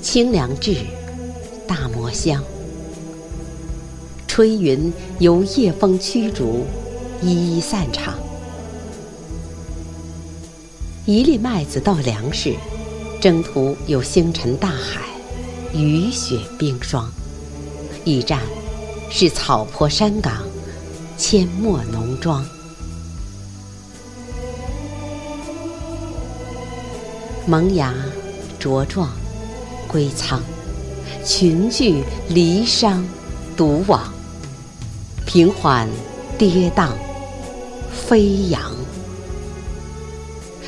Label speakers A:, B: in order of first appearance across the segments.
A: 清凉至，大漠香。炊云由夜风驱逐，一一散场。一粒麦子到粮食，征途有星辰大海，雨雪冰霜。驿站是草坡山岗，阡陌农庄。萌芽茁壮，归仓，群聚离殇，独往。平缓，跌宕，飞扬，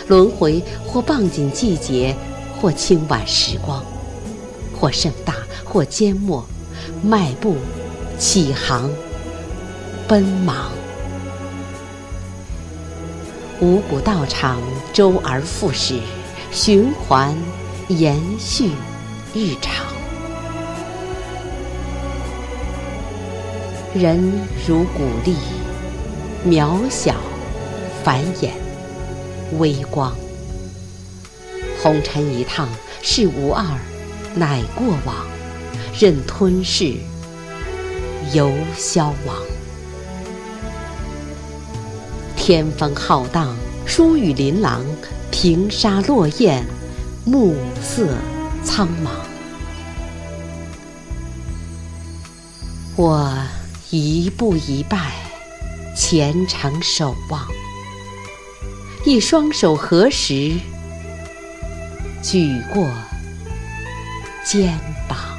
A: 轮回或傍紧季节，或轻晚时光，或盛大，或缄默，迈步，起航，奔忙。五谷道场，周而复始，循环，延续，日常。人如谷粒，渺小，繁衍，微光。红尘一趟，事无二，乃过往，任吞噬，犹消亡。天风浩荡，疏雨琳琅，平沙落雁，暮色苍茫。我。一步一拜，虔诚守望；一双手合十，举过肩膀。